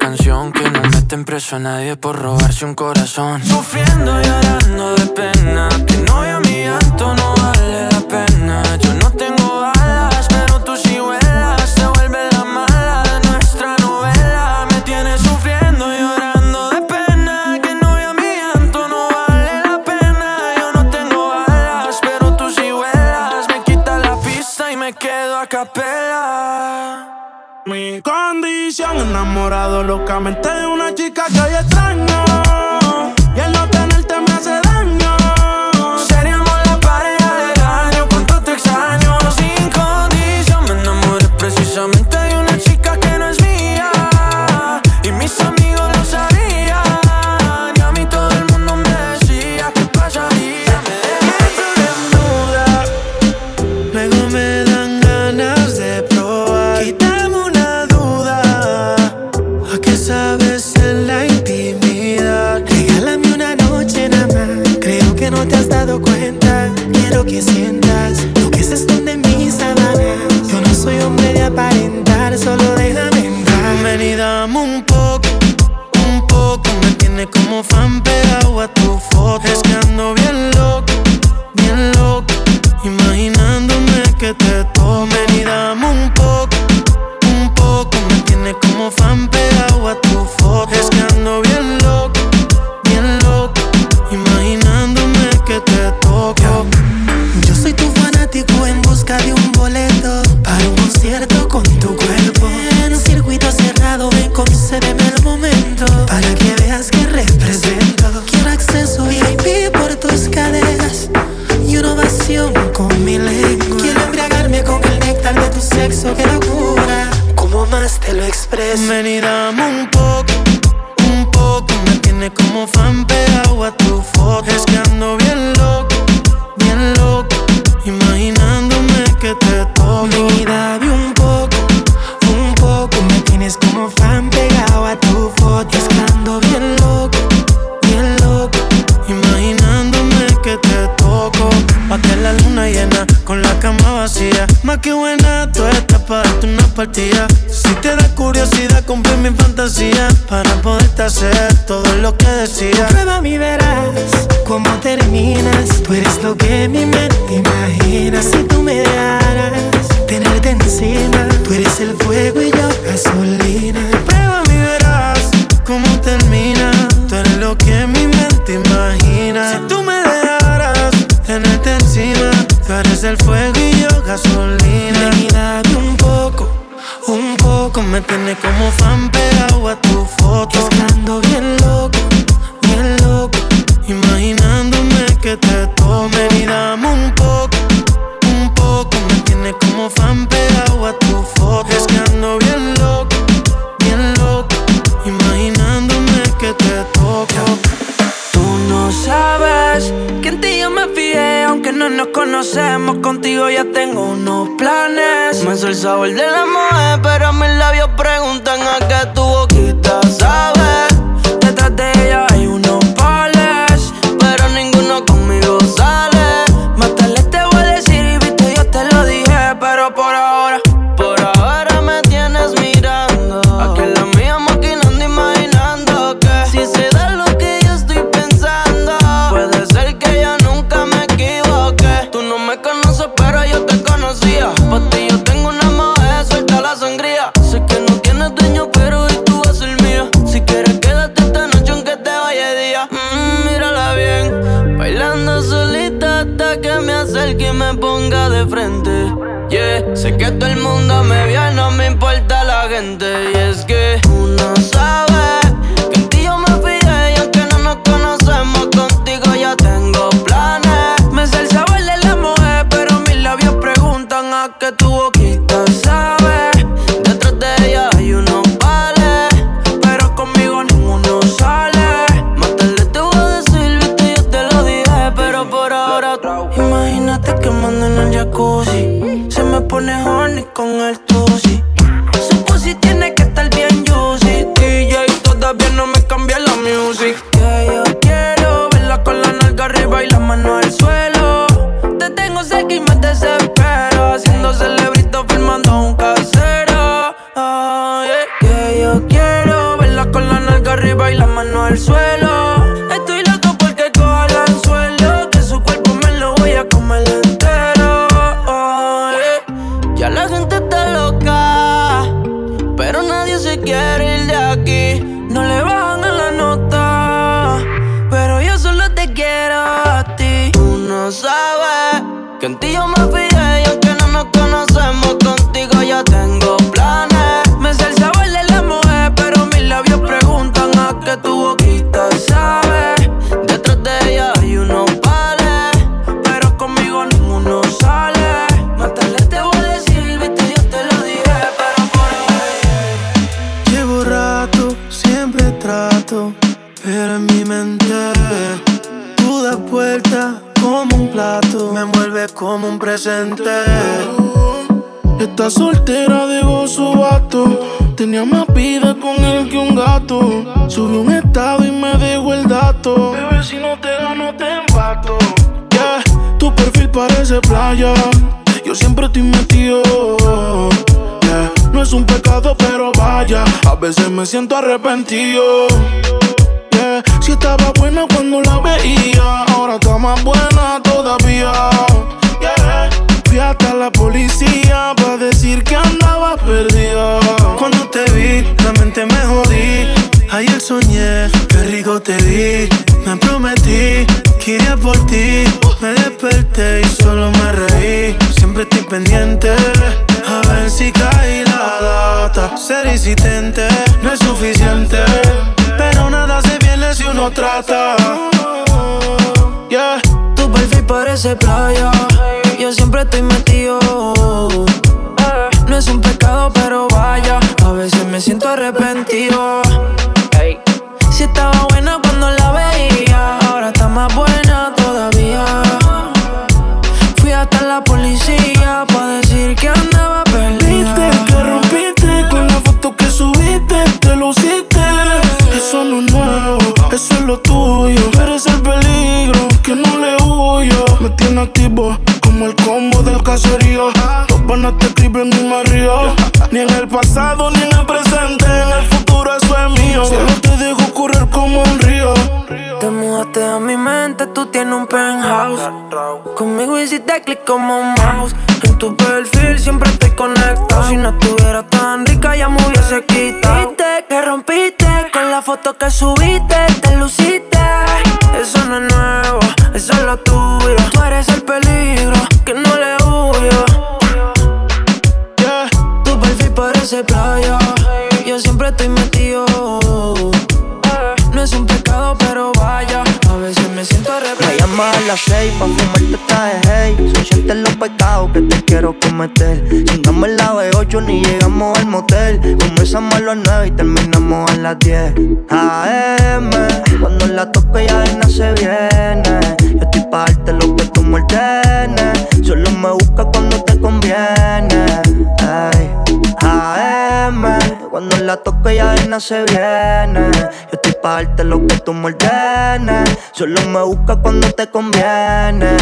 canción Que no meten preso a nadie por robarse un corazón. Sufriendo y llorando de pena Que no a mi llanto no vale la pena. Yo no tengo alas pero tú sí vuelas Se vuelve la mala de nuestra novela. Me tienes sufriendo y llorando de pena Que no a mi llanto no vale la pena. Yo no tengo alas pero tú sí vuelas. Me quita la pista y me quedo a capela posición, enamorado locamente de una chica que hay extraño. y las manos al suelo. siento arrepentido. trata. Yeah, tu perfil parece playa. Yo siempre estoy metido eso es lo tuyo. Eres el peligro que no le huyo. Me tiene activo como el combo del caserío. Los panas te escriben y me río. Ni en el pasado ni en el presente, mío. Si no te dejo correr como un río. Te mudaste a mi mente, tú tienes un penthouse. Conmigo hiciste clic como un mouse. En tu perfil siempre estoy conectado. Si no estuviera tan rica, ya me hubiese quitado. que rompiste con la foto que subiste, te luciste. Eso no es nuevo, eso es lo tuyo. Tú eres el peligro que no le huyo. Yeah, tu perfil parece playa. Yo siempre estoy metido las seis Pa' fumarte traje hey. Son sientes los pecados que te quiero cometer. Chingamos la B8 ni llegamos al motel. Comenzamos a las nueve y terminamos a las 10 AM Cuando la toco ya no se viene. Yo estoy pa' darte lo que tú me ordenes Solo me busca cuando te conviene. Hey. AM la toco ya de se viene. Yo estoy pa' darte lo que tú me ordenes. Solo me busca cuando te conviene.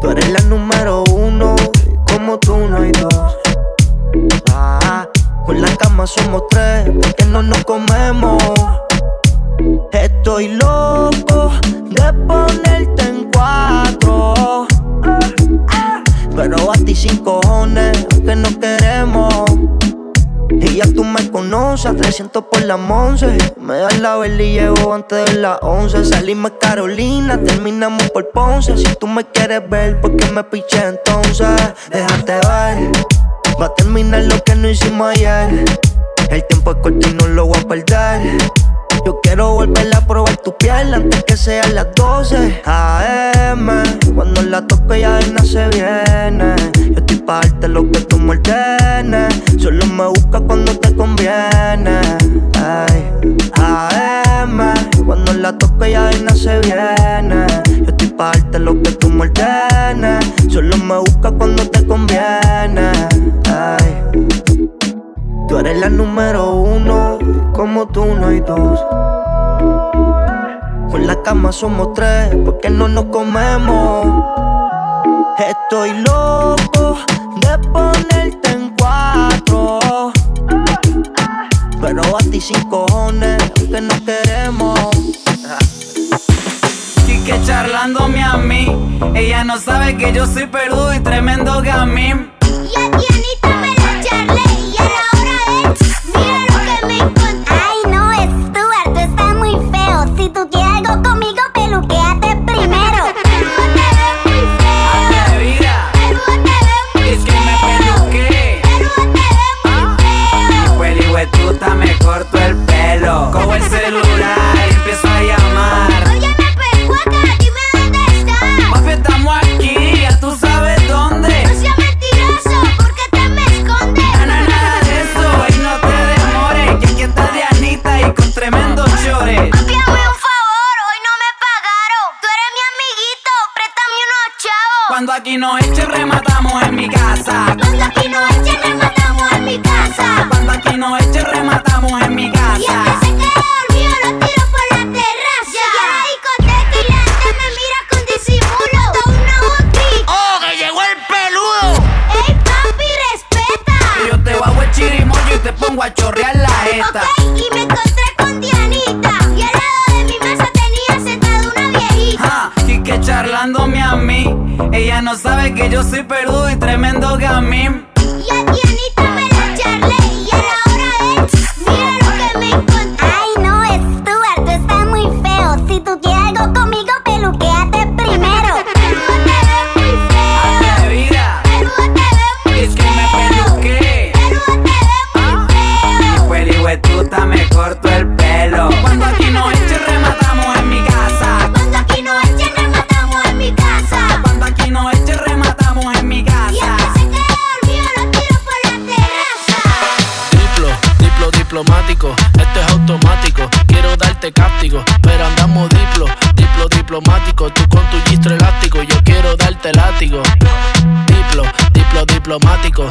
Tú eres la número uno, como tú no hay dos. Ah, con la cama somos tres, porque no nos comemos. Estoy loco de ponerte en cuatro. Pero a ti sin cojones, aunque no queremos. Y ya tú me conoces, 300 por la once. Me das la vela y llevo antes de las 11. Salimos Carolina, terminamos por Ponce. Si tú me quieres ver, ¿por qué me piché entonces? Déjate ver, va a terminar lo que no hicimos ayer. El tiempo es corto y no lo voy a perder. Yo quiero volver a probar tu piel antes que sean las 12 AM. Cuando la toco ya no se viene. Yo estoy pa' darte lo que tú me ordenes. Solo me busca cuando te conviene. Ay, AM. Cuando la toco ya no se viene. Yo estoy pa' darte lo que tú me ordenes. Solo me busca cuando te conviene. Ay. Tú eres la número uno, como tú no hay dos. Con la cama somos tres, porque no nos comemos. Estoy loco de ponerte en cuatro. Pero a ti sin cojones, aunque no queremos. Y que charlándome a mí, ella no sabe que yo soy peludo y tremendo gamín. Y a yo soy Perú y tremendo gamín. cromático, tú con tu gistro elástico, yo quiero darte látigo. Diplo, diplo diplomático,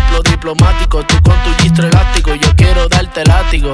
diplomático. Tú con tu gistro elástico, yo quiero darte látigo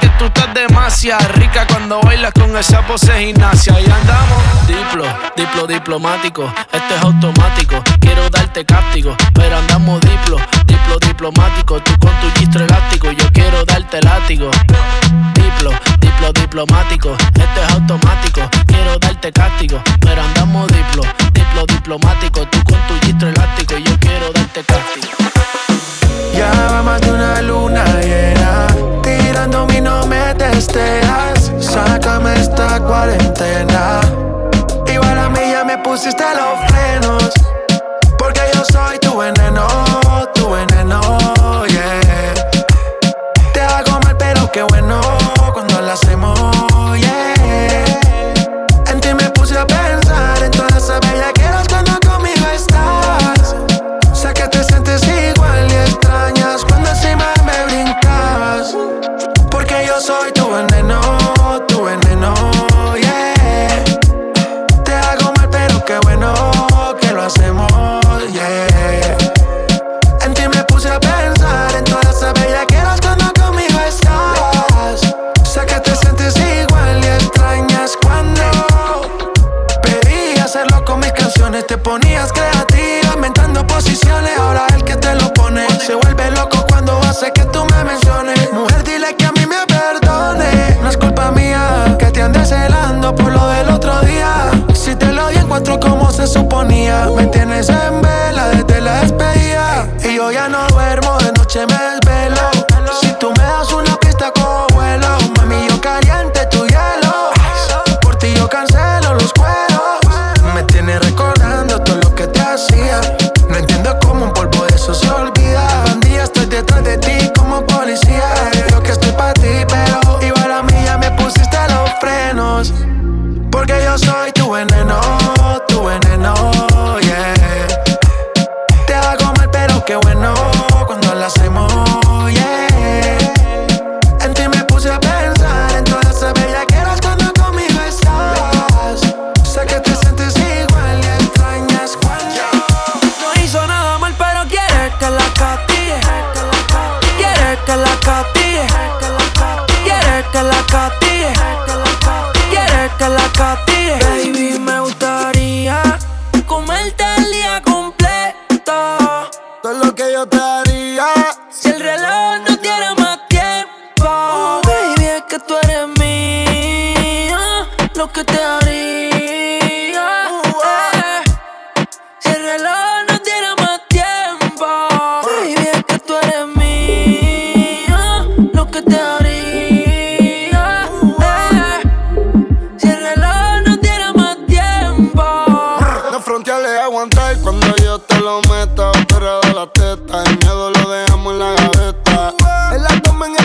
tú estás demasiado rica cuando bailas con esa pose gimnasia. Y andamos diplo, diplo diplomático. Esto es automático, quiero darte castigo. Pero andamos diplo, diplo diplomático. Tú con tu gistro elástico, yo quiero darte látigo. Diplo, diplo diplomático. Esto es automático, quiero darte castigo. Pero andamos diplo, diplo diplomático. Tú con tu gistro elástico, yo quiero darte castigo. Ya va más de una luna llena hablando a mí no me testeas. Sácame esta cuarentena. Igual a mí ya me pusiste los frenos. Porque yo soy tu veneno, tu veneno.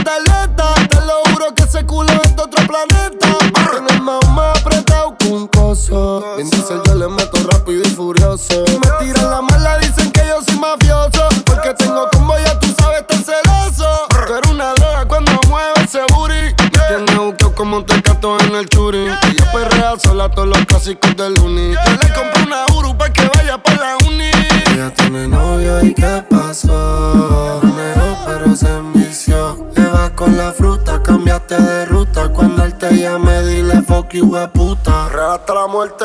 Te lo juro que ese culo es de otro planeta. Tiene más más apretado que un coso. Bien yo le meto rápido y furioso. que hueputa. Real la muerte.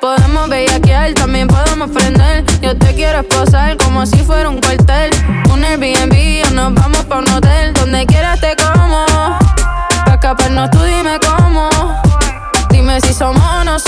Podemos bellaquear, también podemos prender. Yo te quiero esposar como si fuera un cuartel. Un Airbnb o nos vamos pa' un hotel. Donde quieras te como. Pa' escaparnos tú dime cómo. Dime si somos o no somos.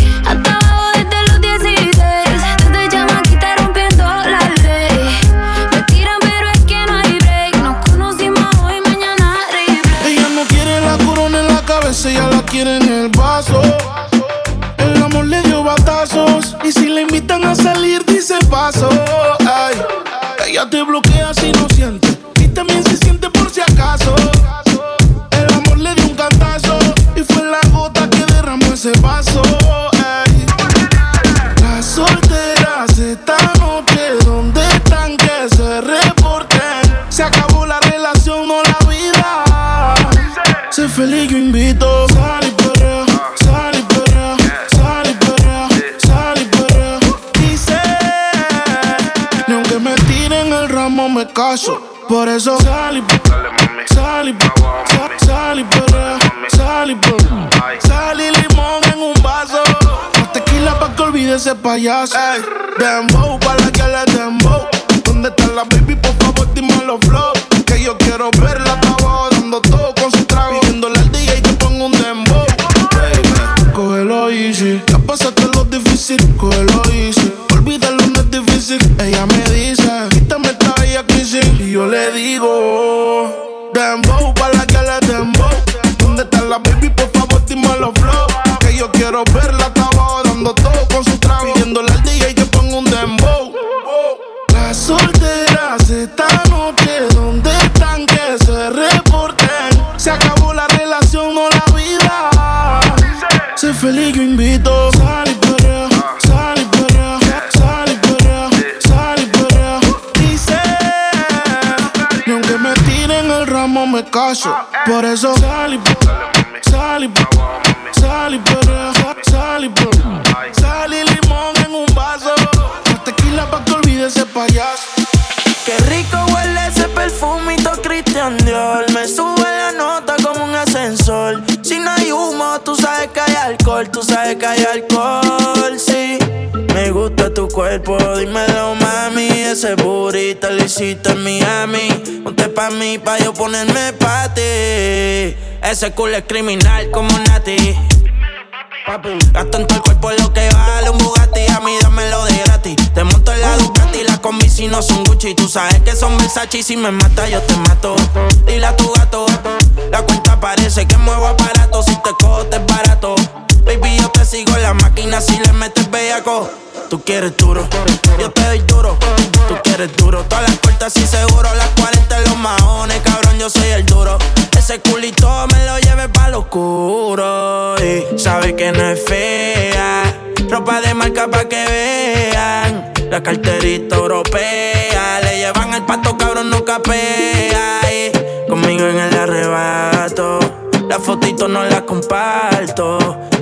El amor le dio batazos. Y si le invitan a salir, dice paso. Ay, ella te bloquea si no siente. Y también se siente por si acaso. El amor le dio un cantazo. Y fue la gota que derramó ese vaso. Ay, las solteras esta noche, ¿dónde están que se reporten? Se acabó la relación, no la vida. Sé feliz, yo invito Por eso salí, salí, salí, salí, salí limón en un vaso. tequila pa' que olvide ese payaso. Ey, dembow, pa' la que le dembow. ¿Dónde está la baby? Por favor, dime los flow. Por eso salí, salí, salí, salí, salí limón en un vaso. tequila pa' que olvides ese payaso. Qué rico huele ese perfumito Christian Dior. Me sube la nota como un ascensor. Si no hay humo, tú sabes que hay alcohol. Tú sabes que hay alcohol, tu cuerpo, dímelo mami. Ese burrito lo hiciste en Miami. Ponte pa' mí, pa' yo ponerme pa' ti. Ese culo es criminal como Nati. Gasto en todo el cuerpo lo que vale un Bugatti. A mí dámelo de gratis. Te monto en la Ducati Las combi si no son Gucci. Tú sabes que son Versace Y si me mata yo te mato. Dile a tu gato La cuenta parece que muevo aparato Si te cojo te es barato Baby, yo te sigo en la máquina si le metes bellaco. Tú quieres duro, yo te doy duro. Tú quieres duro, todas las puertas y seguro. Las 40 los maones, cabrón, yo soy el duro. Ese culito me lo lleve pa' lo oscuro. Y sabe que no es fea. Ropa de marca pa' que vean. La carterita europea. Le llevan al pato, cabrón, no capea. Y conmigo en el arrebato. La fotito no la comparto.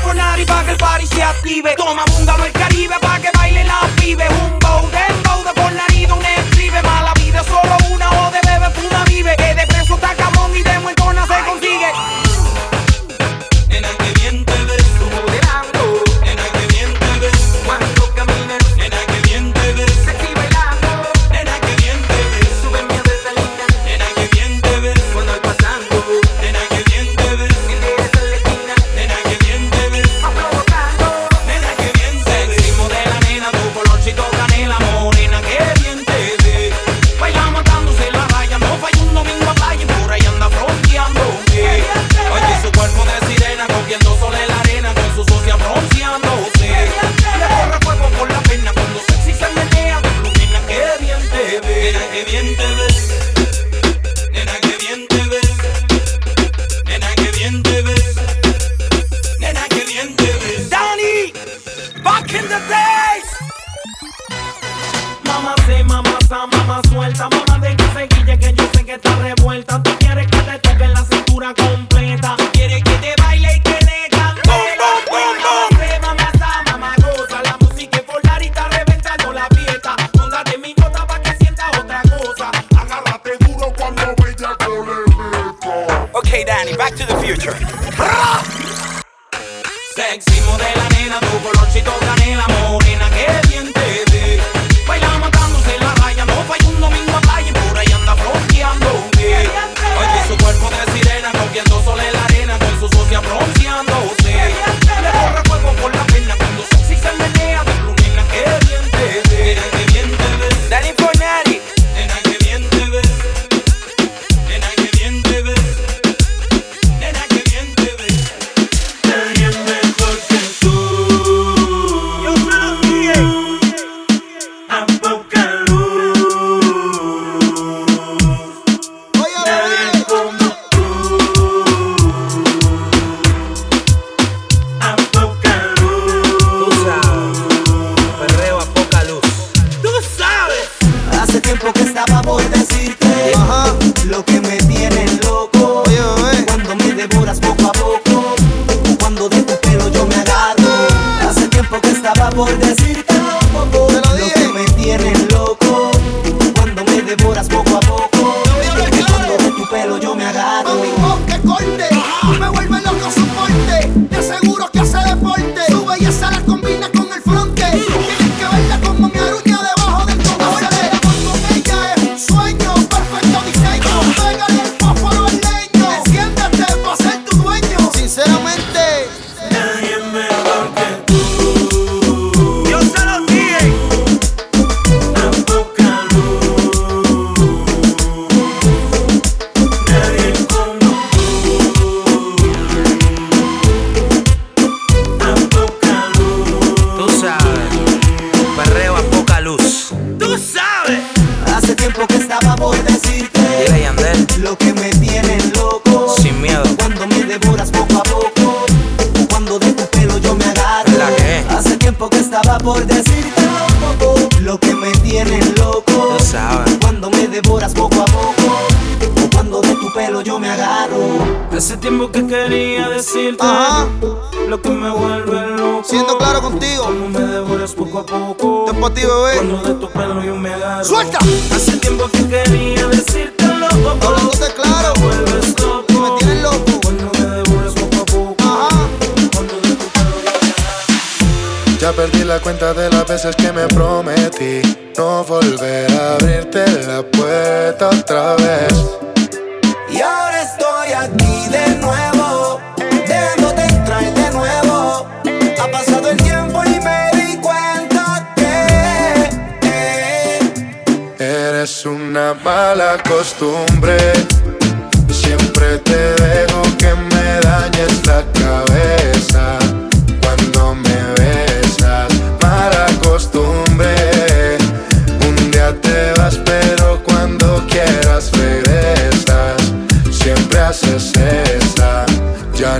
Telefonar y para que el party se active. Toma búngalo el Caribe para que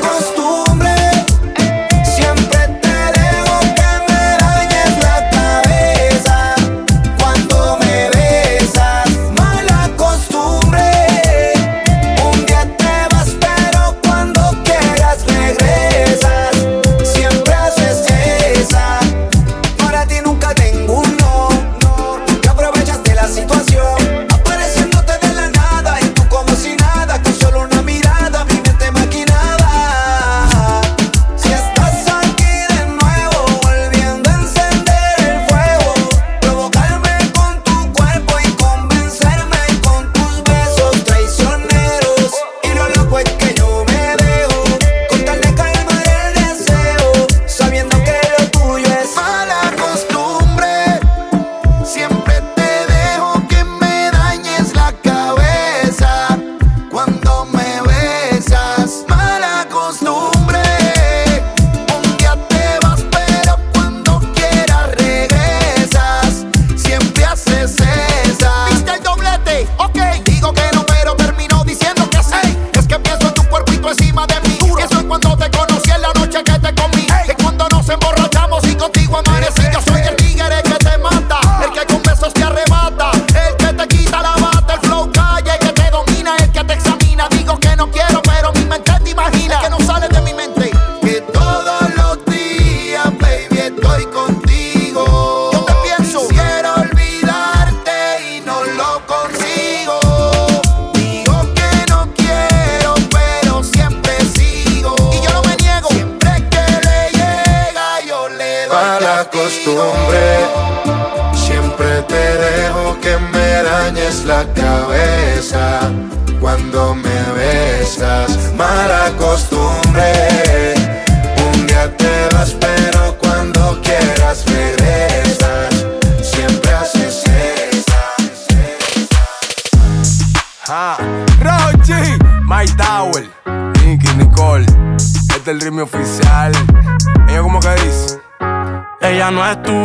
costumbre. Cabeza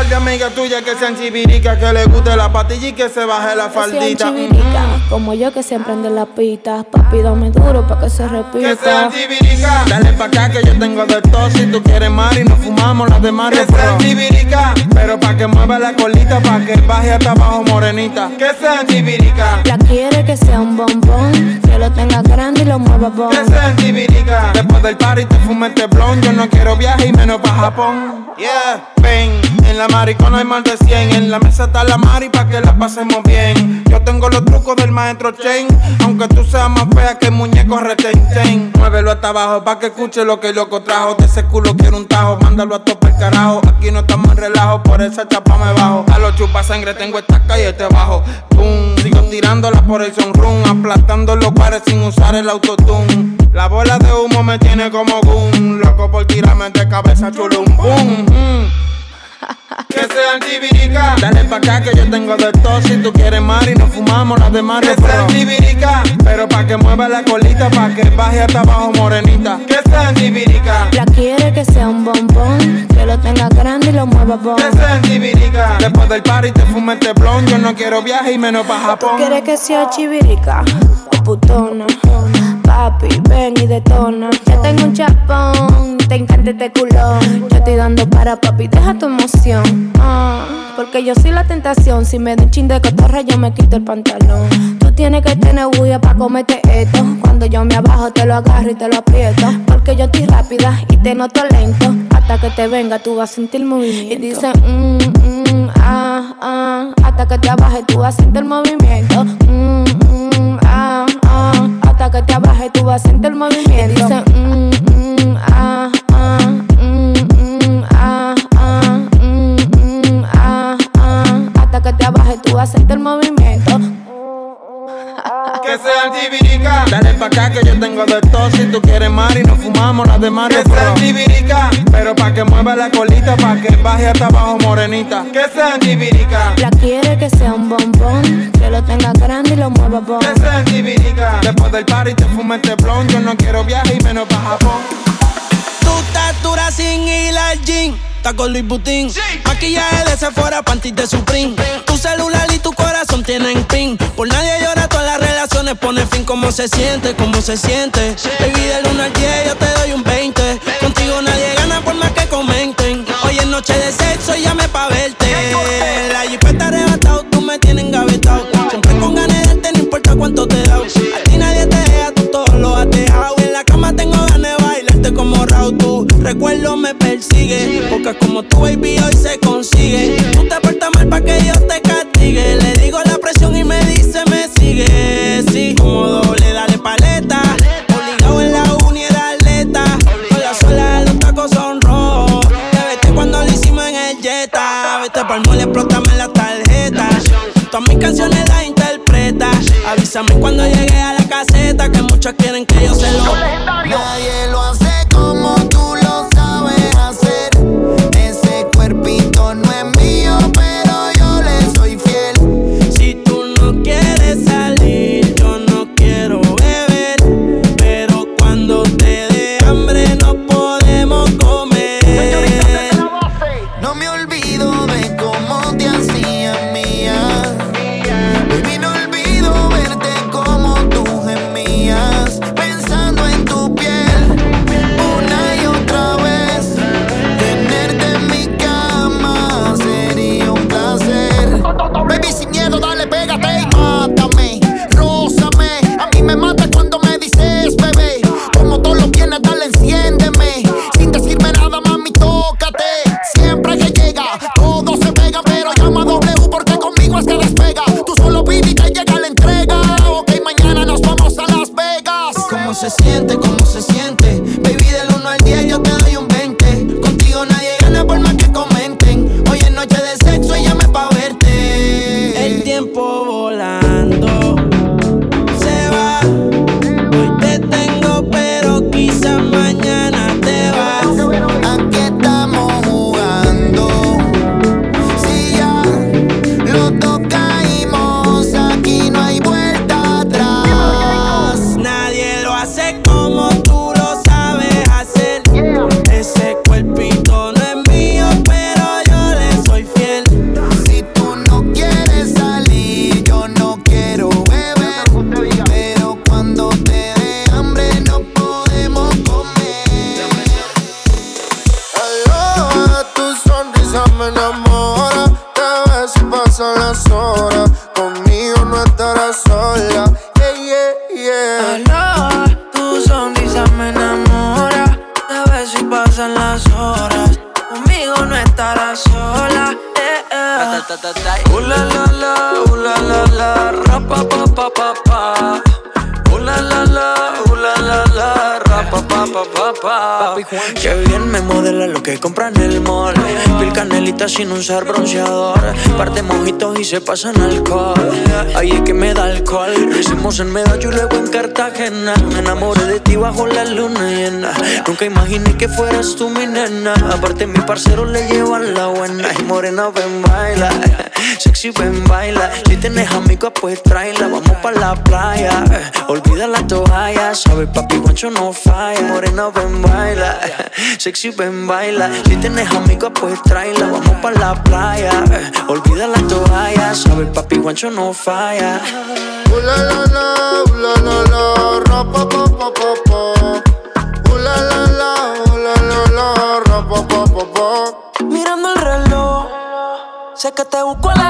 par de amigas tuyas que sean chiviricas, que le guste la patilla y que se baje la Sean faldita. chivirica, como yo que siempre ando en la pista. Papi, dame duro pa' que se Que sean repita. chivirica. Dale pa' acá que yo tengo de todo. Si tú quieres mar y nos fumamos las demás Que sean chivirica. Pero pa' que mueva la colita, pa' que baje hasta abajo morenita. Que sean chivirica. La quiere que sea un bombón, que lo tenga grande y lo mueva bon. Que sean chivirica. Después del party te fume este blon. Yo no quiero viaje y menos pa' Japón. Yeah, ven. En la maricona hay más de 100. En la mesa está la mari pa' que la pasemos bien. Yo tengo los trucos del maestro Chain. Aunque tú seas más fea que el muñeco retenten. Muévelo hasta abajo pa' que escuche lo que el loco trajo. De ese culo quiero un tajo. Mándalo a tope carajo. Aquí no estamos en relajo. Por esa chapa me bajo. A los chupa sangre tengo esta calle te bajo. Boom. Sigo tirándola por el sunroom. Aplastando los pares sin usar el autotune. La bola de humo me tiene como boom. Loco por tirarme de cabeza chulum. Boom. mm. Que sean chivirica. Dale pa' acá que yo tengo de todo. Si tú quieres mar y nos fumamos las demás Que sean chivirica. Pero pa' que mueva la colita, pa' que baje hasta abajo morenita. Que sean chivirica. La quiere que sea un bombón, que lo tenga grande y lo mueva bon. Que sean chivirica. Después del party te fume este blon. Yo no quiero viaje y menos pa' ¿Tú Japón. quieres que sea chivirica o putona? Papi, ven y detona. Ya tengo un chapón, te encanta este culón. Yo estoy dando para papi, deja tu emoción. Ah, porque yo soy la tentación. Si me da un chin de cotorra, yo me quito el pantalón. Tú tienes que tener bulla para comerte esto. Cuando yo me abajo, te lo agarro y te lo aprieto. Porque yo estoy rápida y te noto lento. Hasta que te venga, tú vas a sentir movimiento. Y dice, mm, mm, ah, ah. Hasta que te abajes, tú vas a sentir movimiento. Mm, mm, ah, ah. Hasta que te abajes, tú vas a sentir movimiento. Y dice, mm, mm, ah, ah. Mm, mm, ah, ah. Mm, mm, ah, ah. Hasta que te abajes, tú vas a sentir movimiento. Que sean chivirica. Dale pa' acá que yo tengo de todo. Si tú quieres mar nos fumamos las demás Que sean chivirica. Pero pa' que mueva la colita, pa' que baje hasta abajo morenita. Que sean chivirica. La quiere que sea un bombón, que lo tenga grande y lo mueva bon. Que sean chivirica. Después del party te fume este blon. Yo no quiero viaje y menos pa' Japón. Tu estatura sin ir al gym. Con Luis Butín. Maquillaje de Sephora, panties de Supreme. Tu celular y tu corazón tienen pin. Por nadie llora, todas las relaciones pone fin. ¿Cómo se siente? ¿Cómo se siente? Baby, del 1 al 10 yo te doy un 20. Contigo nadie gana por más que comenten. Hoy es noche de sexo y llame pa' verte. La jipeta arrebatado, tú me tienes engavetado. Siempre con ganas de no importa cuánto te da. Recuerdo me persigue. Porque como tu baby hoy se consigue. Tú te portas mal pa' que Dios te castigue. Le digo la presión y me dice me sigue. Sí, como doble, dale paleta. Obligado en la uni era atleta. Con la suela los tacos son rojos. Te vete cuando lo hicimos en el Jetta. Vete pa'l mole, explótame la tarjeta. Todas mis canciones las interpreta. Avísame cuando llegue a la caseta. Que muchos quieren que yo se lo. Nadie lo hace se pasan alcohol. Ahí es que me da alcohol. Lo hicimos en Medallo y luego en Cartagena. Me enamoré de ti bajo la luna llena. Nunca imaginé que fueras tú mi nena. Aparte, mi parcero le llevan la buena. Y morena, ven, baila. Sexy, ven, baila. Si tienes amigos, pues tráela. Vamos pa' la playa. Olvida la toalla. Sabes, papi, guancho no falla. Morena, ven, baila. Sexy, ven, baila. Si tienes amigos, pues tráela. Vamos pa' la playa. Olvida la toalla. Sabes, papi, guancho no falla. Ooh la la la, ooh la la la, ra pa pa pa pa pa. Ooh la la la, ooh la la la, pa pa. Mirando el reloj, sé que te busco a las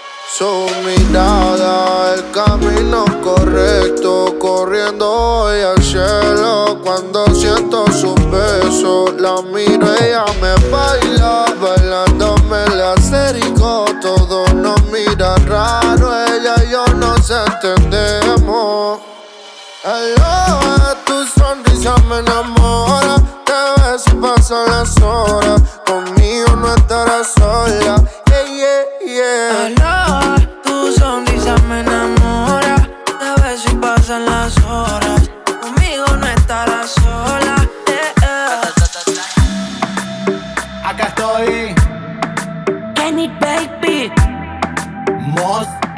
Su mirada, el camino correcto, corriendo hoy al cielo. Cuando siento sus besos, la miro, ella me baila, bailándome el acerico. Todos nos miran raro, ella y yo nos entendemos. Aloha, tu sonrisa me enamora. Te ves pasan las horas. Conmigo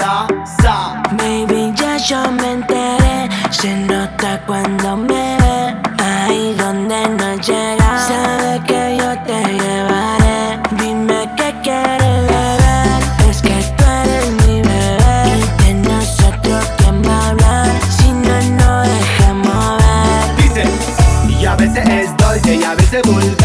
Baby, ya yo me enteré. Se nota cuando me ve. Ahí donde no llega. Sabe que yo te llevaré. Dime qué quieres beber. Es que tú eres mi bebé. Y de nosotros, ¿quién va a hablar? Si no, no dejamos ver. Dice, y a veces es dolce y a veces vulgar.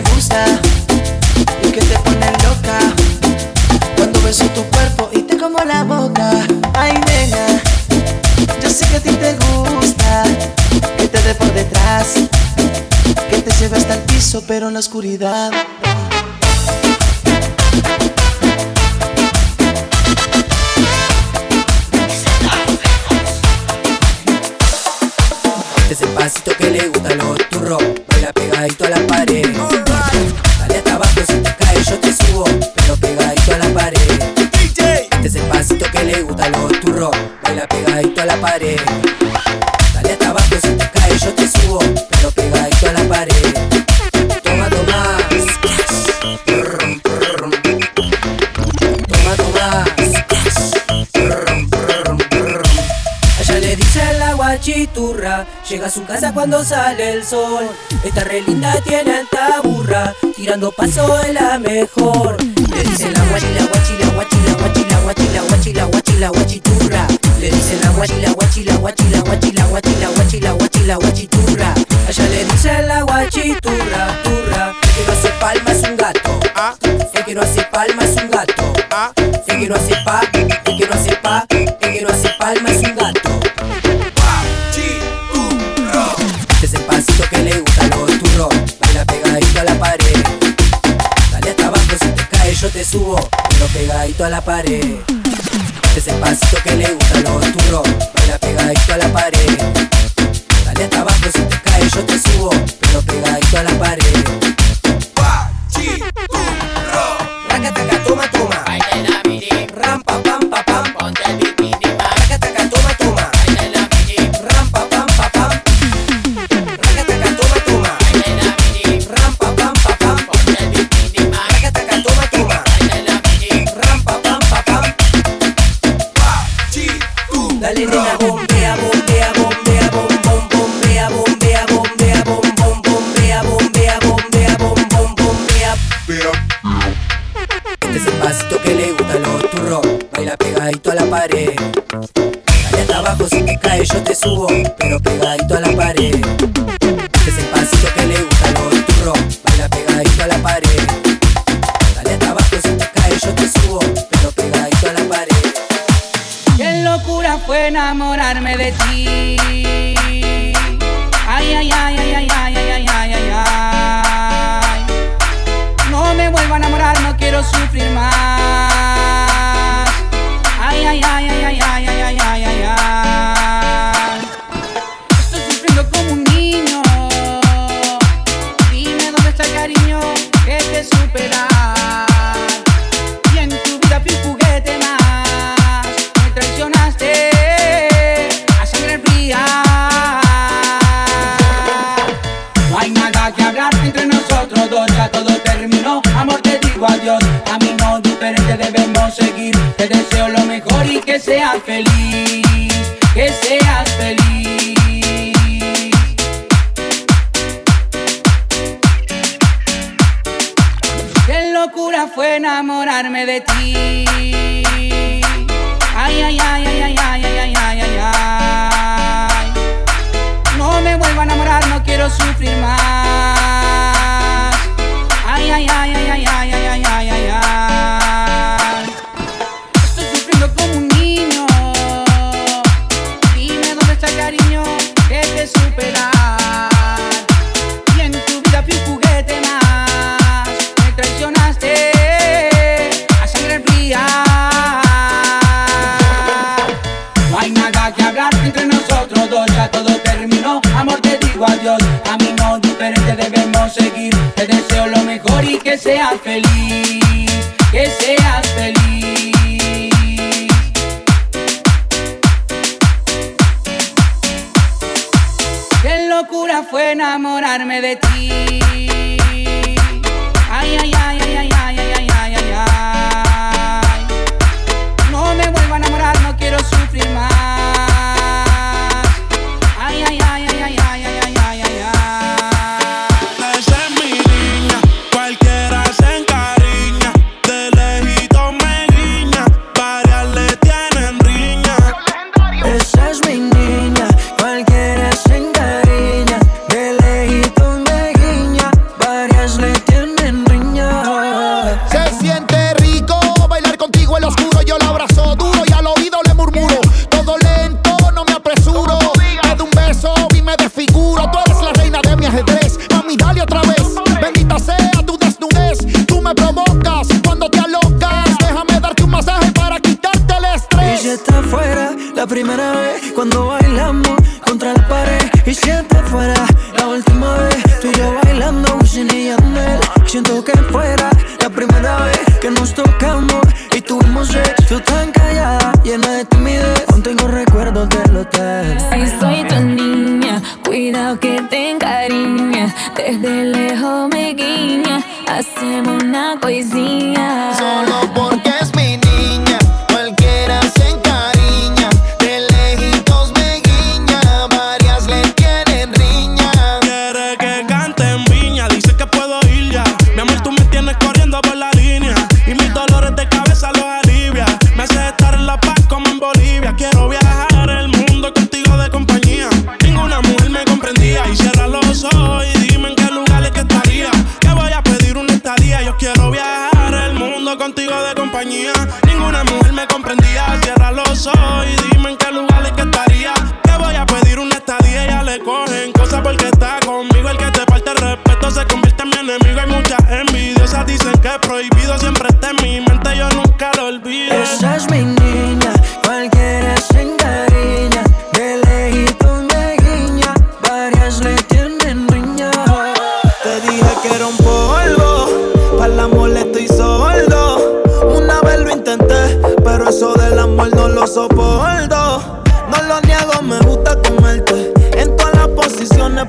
gusta y que te pone loca. Cuando beso tu cuerpo y te como la boca. Ay, nena, yo sé que a ti te gusta que te dé por detrás, que te lleve hasta el piso, pero en la oscuridad. Es pasito que le gusta a los llega a su casa cuando sale el sol. Esta re linda tiene alta burra, tirando paso es la mejor. Le dice la guachi, la guachi, la guachi, la guachi, la guachi, la guachi, la guachi, la guachiturra. Le dice la guachi, la guachi, la guachi, la guachi, la guachi, la guachi, la guachi, la guachiturra. Ella le dice la guachiturra, turra. El que no hace palma es un gato. El que no hace palma es un gato. El que no hace pa, pegadito a la pared. Es el pasito que le gusta los turros. Baila pegadito a la pared. Este es el pasito que le gusta a los turros. Baila pegadito a la pared. Dale hasta abajo si te caes, yo te subo. Pero pegadito a la pared. Este es el pasito que le gusta a los turros. Baila pegadito a la pared. Dale hasta abajo si te caes, yo te subo. Pero pegadito a la pared. Qué locura fue enamorarme de ti.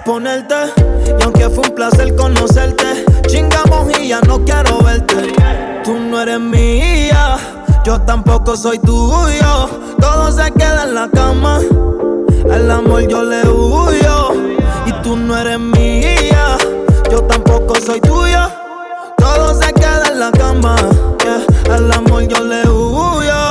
Y aunque fue un placer conocerte, chingamos y ya no quiero verte. Tú no eres mía, yo tampoco soy tuyo. Todo se queda en la cama. Al amor yo le huyo. Y tú no eres mía, yo tampoco soy tuyo. Todo se queda en la cama. yeah. Al amor yo le huyo.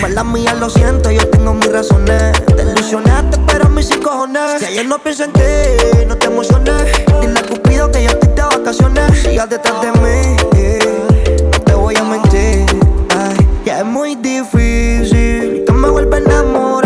Mala mía, lo siento, yo tengo mis razones. Te ilusionaste, pero a mí sin cojones. Si ayer no pienso en ti, no te emociones. Dile a Cupido que yo estoy de vacaciones. Sigas detrás de mí, no te voy a mentir. Ay, ya es muy difícil que me vuelva a enamorar.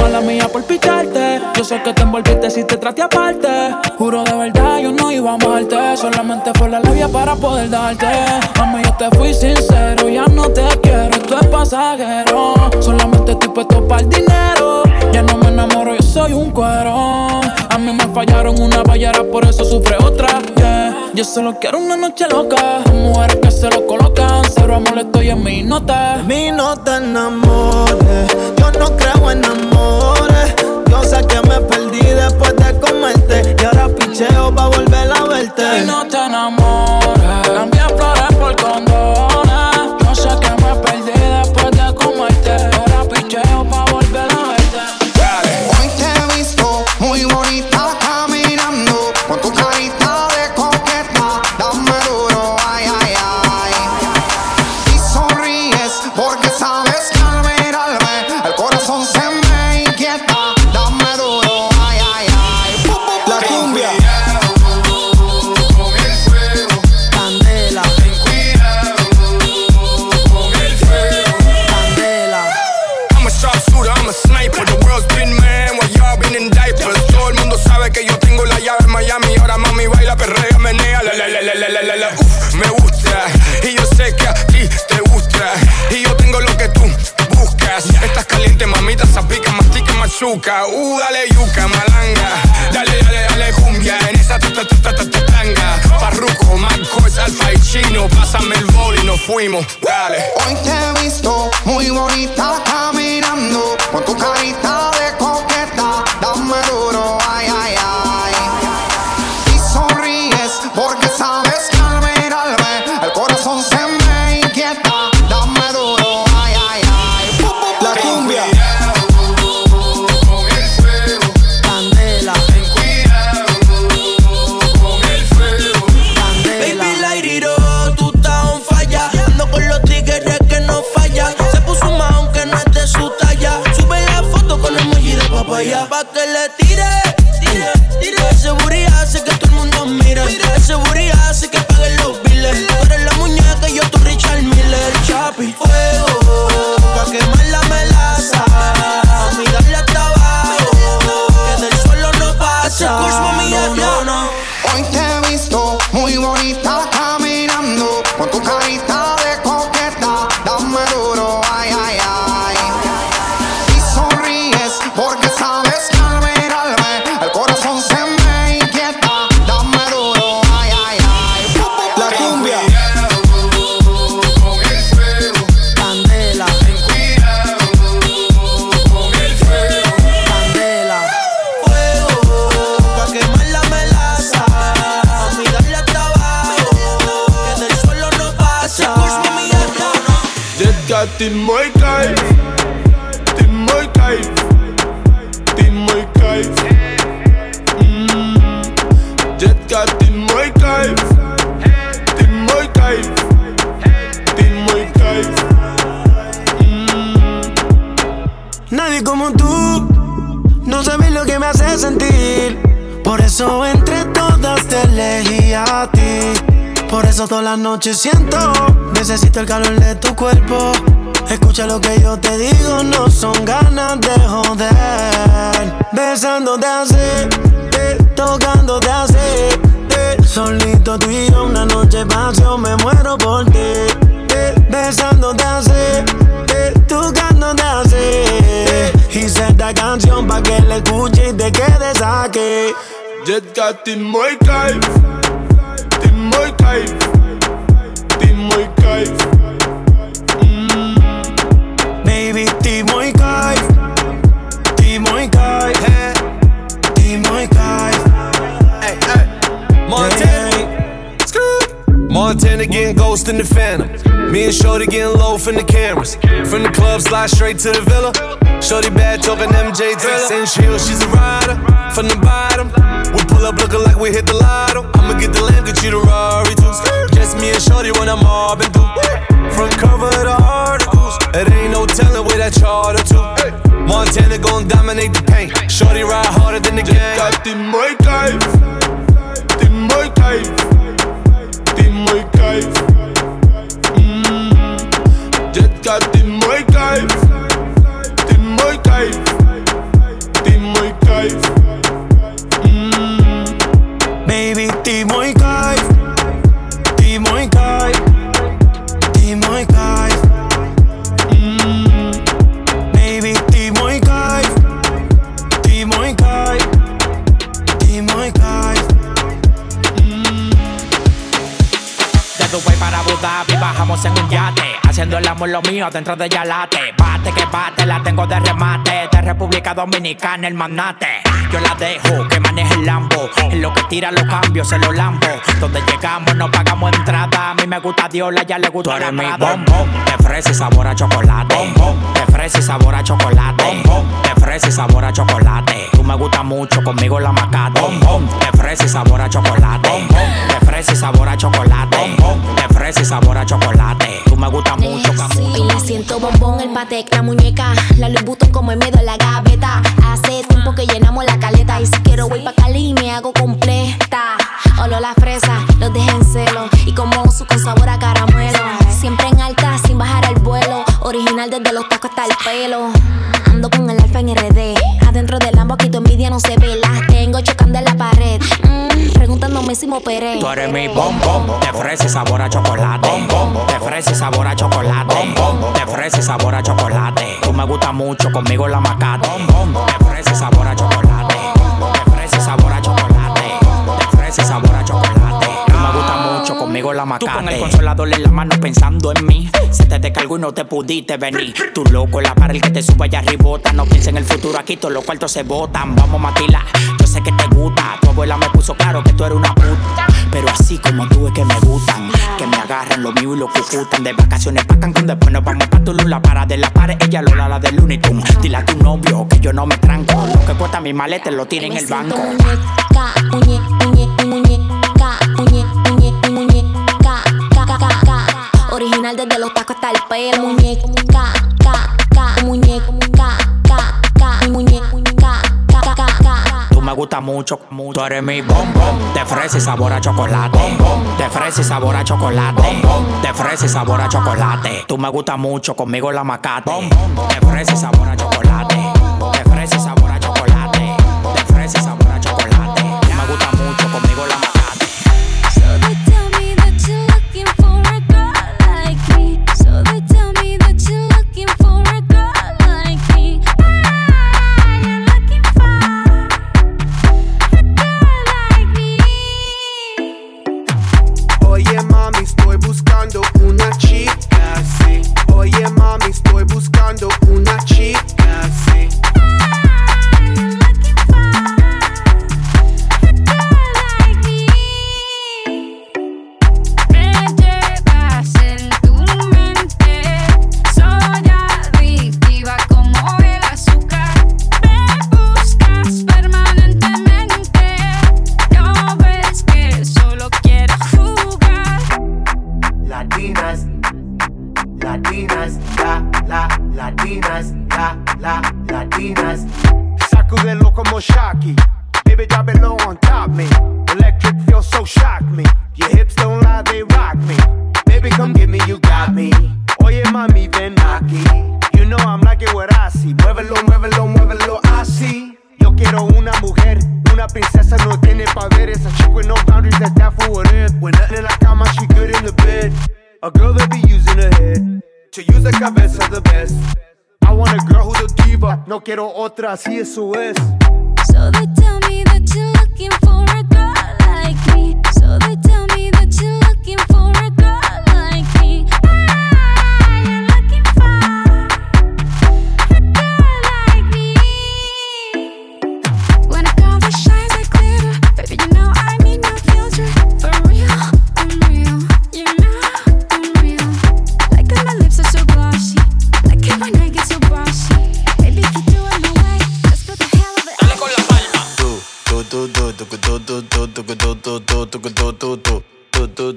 mala mía por picharte. Yo sé que te envolviste si te traté aparte. Juro de verdad, yo no iba a amarte. Solamente fue la labia para poder darte. Mami, yo te fui sincero, ya no te quiero, esto es pasajero. Solamente estoy puesto para el dinero. Ya no me enamoro, yo soy un cuero. A mí me fallaron una ballera, por eso sufre otra. Yeah. Yo solo quiero una noche loca. Mujeres que se lo colocan, cero amor estoy en mi nota. De mí no te enamores, yo no creo en amores. Sé que me perdí después de comerte. Y ahora picheo pa' volver a verte. Y no te enamores, cambié flores fuimos. Dale. Hoy calor de tu cuerpo. Escucha lo que yo te digo, no son ganas de joder. Besándote así, eh, tocándote así. eh. Solito tú y yo, una noche pasión, me muero por ti. eh. Besándote así, eh, tocándote así. eh. Hice esta canción pa' que la escuches y te quedes aquí. Got the slide straight to the villa. Shorty bad talking MJ Taylor. And chill, she's a rider. From the bottom, we pull up looking like we hit the lotto. I'ma get the lamb, get you the Rari too. Just me and Shorty when I'm mobbing through. From cover of the articles. It ain't no telling where that charter to. Montana gon' dominate the paint. Shorty ride harder than the game. Kaif, the muy kaif. Mm. Baby, ti muy kaif, ti muy kaif, ti muy kaif. Mm. Baby, ti muy kaif, ti muy kaif, ti muy kaif. De Dubai para Abu Dhabi bajamos en un yate Haciendo el amor lo mío dentro de Yalate Bate que bate, la tengo de remate De República Dominicana el manate Yo la dejo que maneje el Lambo En lo que tira los cambios se los lambo. Donde llegamos no pagamos entrada A mí me gusta Diola, ya le gusta la mi bombón De fresa y sabor a chocolate. Bombón De fresa y sabor a chocolate. Bombón De fresa y sabor a chocolate. Tú me gusta mucho, conmigo la macate Bombón De fresa y sabor a chocolate. Bombón De fresa y sabor a chocolate. Bombón De fresa y sabor a chocolate. Tú me gusta mucho, Y le siento bombón, el patek, la muñeca. La Louis Vuitton como el miedo en la gaveta. Hace tiempo que llenamos la caleta. Y si quiero voy pa' Cali y me hago completa. Olo la fresa, los dejen celo. Y como su con sabor a caramelo. Siempre en alta, sin bajar el vuelo. Original desde los tacos hasta el pelo. Ando con el alfa en RD. Adentro del Lambo aquí tu envidia no se ve. Las tengo chocando en la pared. Mm, dándome si Pérez. Tú eres mi bombón, bom, te ofrece sabor a chocolate. Bom, bom, te ofrece sabor a chocolate. Te ofrece sabor a chocolate. Tú me gusta mucho, conmigo la macate. Te ofrece sabor a chocolate. conmigo la macate. Tú con el consolador en la mano pensando en mí. Se te descargó y no te pudiste venir. Tú loco, la para el que te suba allá arribota. No pienses en el futuro, aquí todos los cuartos se botan. Vamos, Matila, yo sé que te gusta. Tu abuela me puso claro que tú eres una puta. Pero así como tú es que me gustan. Que me agarran lo mío y lo cucutan. De vacaciones pa' Cancún, después nos vamos pa' Tulum. La para de la pared, ella lo la del Unitum. Dile a tu novio que yo no me tranco. Lo que cuesta mi maleta lo tiene en el banco. original desde los tacos hasta el pelo. Muñeca, ca, ca, ca, muñeca, ca, ca, ca, muñeca, ca, ca, ca, ca. Tú me gusta mucho, mucho. Tú eres mi bombón. Te fresa y sabor a chocolate. Te fresa y sabor a chocolate. Te fresa y sabor a chocolate. Tú me gusta mucho, conmigo la macate. Bombón. Te fresa y sabor a chocolate.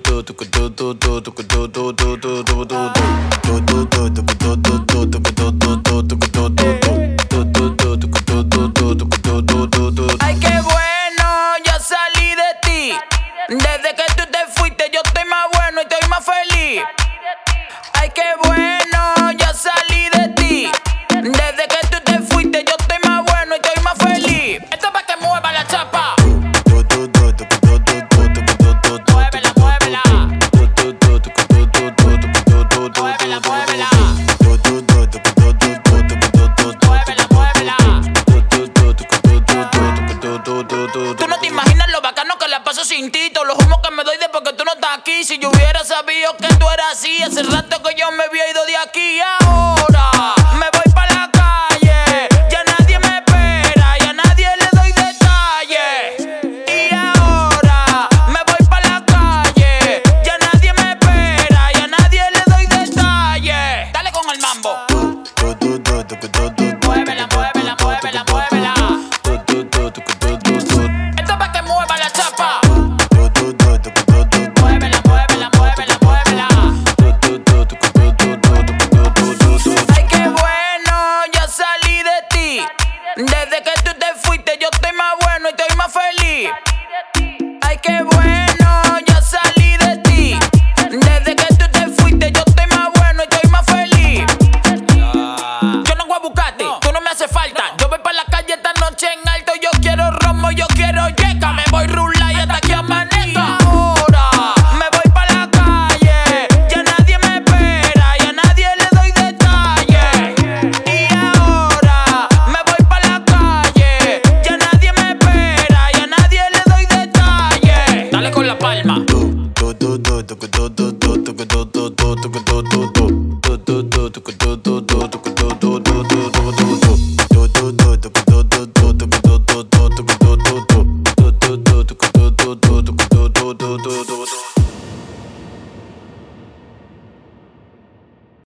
do do do do do